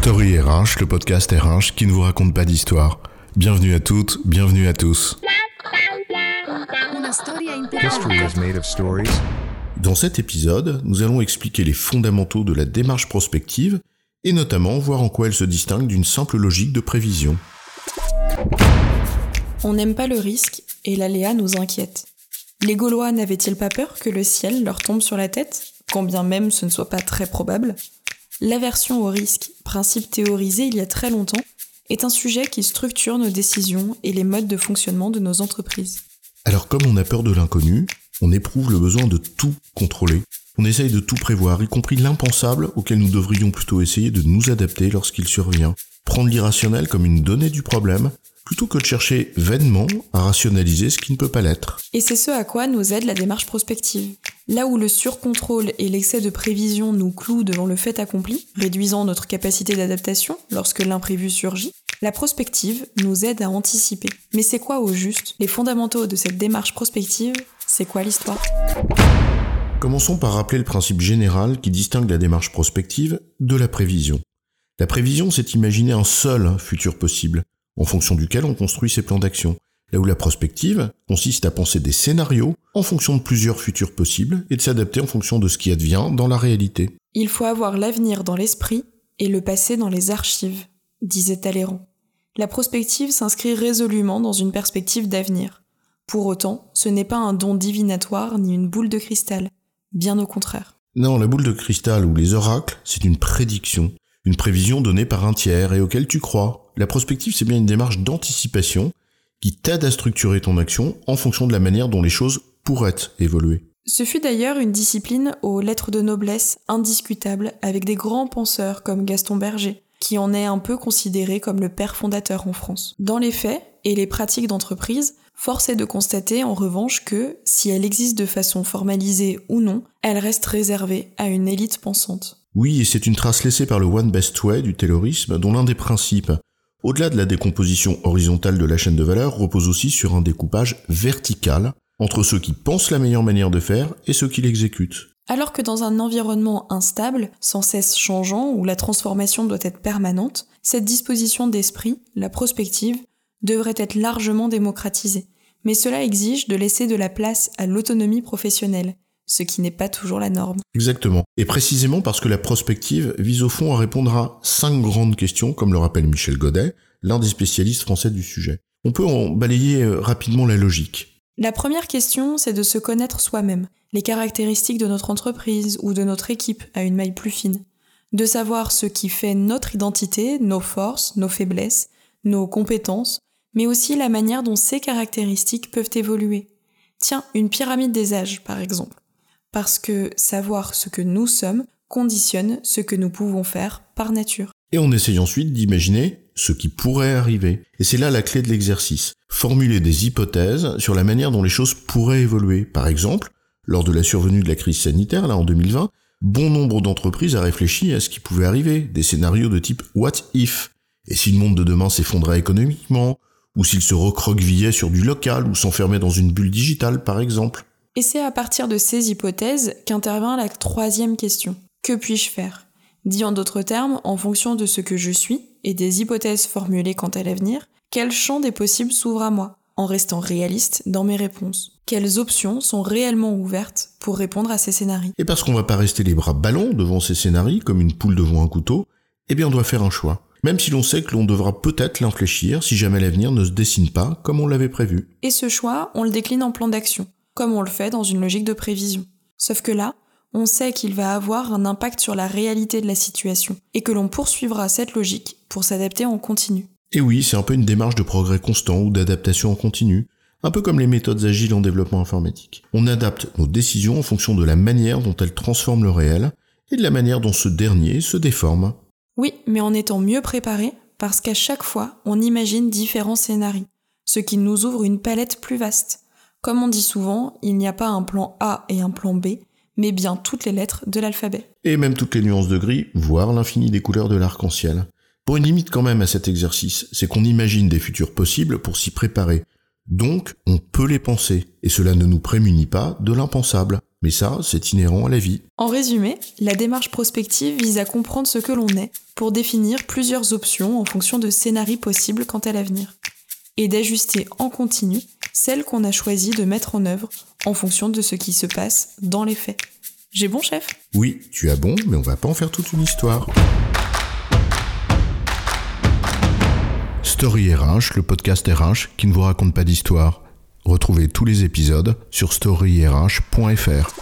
Story RH, le podcast RH qui ne vous raconte pas d'histoire. Bienvenue à toutes, bienvenue à tous. History is made of stories. Dans cet épisode, nous allons expliquer les fondamentaux de la démarche prospective et notamment voir en quoi elle se distingue d'une simple logique de prévision. On n'aime pas le risque et l'aléa nous inquiète. Les Gaulois n'avaient-ils pas peur que le ciel leur tombe sur la tête, quand bien même ce ne soit pas très probable? L'aversion au risque, principe théorisé il y a très longtemps, est un sujet qui structure nos décisions et les modes de fonctionnement de nos entreprises. Alors comme on a peur de l'inconnu, on éprouve le besoin de tout contrôler. On essaye de tout prévoir, y compris l'impensable auquel nous devrions plutôt essayer de nous adapter lorsqu'il survient. Prendre l'irrationnel comme une donnée du problème, plutôt que de chercher vainement à rationaliser ce qui ne peut pas l'être. Et c'est ce à quoi nous aide la démarche prospective. Là où le surcontrôle et l'excès de prévision nous clouent devant le fait accompli, réduisant notre capacité d'adaptation lorsque l'imprévu surgit, la prospective nous aide à anticiper. Mais c'est quoi au juste Les fondamentaux de cette démarche prospective, c'est quoi l'histoire? Commençons par rappeler le principe général qui distingue la démarche prospective de la prévision. La prévision, c'est imaginer un seul futur possible, en fonction duquel on construit ses plans d'action. Là où la prospective consiste à penser des scénarios en fonction de plusieurs futurs possibles et de s'adapter en fonction de ce qui advient dans la réalité. Il faut avoir l'avenir dans l'esprit et le passé dans les archives, disait Talleyrand. La prospective s'inscrit résolument dans une perspective d'avenir. Pour autant, ce n'est pas un don divinatoire ni une boule de cristal, bien au contraire. Non, la boule de cristal ou les oracles, c'est une prédiction, une prévision donnée par un tiers et auquel tu crois, la prospective, c'est bien une démarche d'anticipation qui t'aide à structurer ton action en fonction de la manière dont les choses pourraient évoluer. Ce fut d'ailleurs une discipline aux lettres de noblesse indiscutables avec des grands penseurs comme Gaston Berger, qui en est un peu considéré comme le père fondateur en France. Dans les faits et les pratiques d'entreprise, force est de constater en revanche que, si elle existe de façon formalisée ou non, elle reste réservée à une élite pensante. Oui, et c'est une trace laissée par le One Best Way du terrorisme dont l'un des principes au-delà de la décomposition horizontale de la chaîne de valeur, repose aussi sur un découpage vertical entre ceux qui pensent la meilleure manière de faire et ceux qui l'exécutent. Alors que dans un environnement instable, sans cesse changeant, où la transformation doit être permanente, cette disposition d'esprit, la prospective, devrait être largement démocratisée. Mais cela exige de laisser de la place à l'autonomie professionnelle, ce qui n'est pas toujours la norme. Exactement. Et précisément parce que la prospective vise au fond à répondre à cinq grandes questions, comme le rappelle Michel Godet, l'un des spécialistes français du sujet. On peut en balayer euh, rapidement la logique. La première question, c'est de se connaître soi-même, les caractéristiques de notre entreprise ou de notre équipe à une maille plus fine, de savoir ce qui fait notre identité, nos forces, nos faiblesses, nos compétences, mais aussi la manière dont ces caractéristiques peuvent évoluer. Tiens, une pyramide des âges, par exemple parce que savoir ce que nous sommes conditionne ce que nous pouvons faire par nature. Et on essaye ensuite d'imaginer ce qui pourrait arriver. Et c'est là la clé de l'exercice. Formuler des hypothèses sur la manière dont les choses pourraient évoluer. Par exemple, lors de la survenue de la crise sanitaire, là, en 2020, bon nombre d'entreprises a réfléchi à ce qui pouvait arriver, des scénarios de type what if? Et si le monde de demain s'effondrait économiquement, ou s'il se recroquevillait sur du local, ou s'enfermait dans une bulle digitale, par exemple. Et c'est à partir de ces hypothèses qu'intervient la troisième question. Que puis-je faire? Dit en d'autres termes, en fonction de ce que je suis et des hypothèses formulées quant à l'avenir, quel champ des possibles s'ouvre à moi, en restant réaliste dans mes réponses? Quelles options sont réellement ouvertes pour répondre à ces scénarios? Et parce qu'on va pas rester les bras ballants devant ces scénarios comme une poule devant un couteau, eh bien on doit faire un choix. Même si l'on sait que l'on devra peut-être l'infléchir si jamais l'avenir ne se dessine pas comme on l'avait prévu. Et ce choix, on le décline en plan d'action comme on le fait dans une logique de prévision. Sauf que là, on sait qu'il va avoir un impact sur la réalité de la situation, et que l'on poursuivra cette logique pour s'adapter en continu. Et oui, c'est un peu une démarche de progrès constant ou d'adaptation en continu, un peu comme les méthodes agiles en développement informatique. On adapte nos décisions en fonction de la manière dont elles transforment le réel, et de la manière dont ce dernier se déforme. Oui, mais en étant mieux préparé, parce qu'à chaque fois, on imagine différents scénarios, ce qui nous ouvre une palette plus vaste. Comme on dit souvent, il n'y a pas un plan A et un plan B, mais bien toutes les lettres de l'alphabet. Et même toutes les nuances de gris, voire l'infini des couleurs de l'arc-en-ciel. Pour une limite quand même à cet exercice, c'est qu'on imagine des futurs possibles pour s'y préparer. Donc, on peut les penser, et cela ne nous prémunit pas de l'impensable. Mais ça, c'est inhérent à la vie. En résumé, la démarche prospective vise à comprendre ce que l'on est pour définir plusieurs options en fonction de scénarios possibles quant à l'avenir et d'ajuster en continu celles qu'on a choisi de mettre en œuvre en fonction de ce qui se passe dans les faits. J'ai bon chef? Oui, tu as bon, mais on va pas en faire toute une histoire. Story RH, le podcast RH qui ne vous raconte pas d'histoire. Retrouvez tous les épisodes sur storyrh.fr.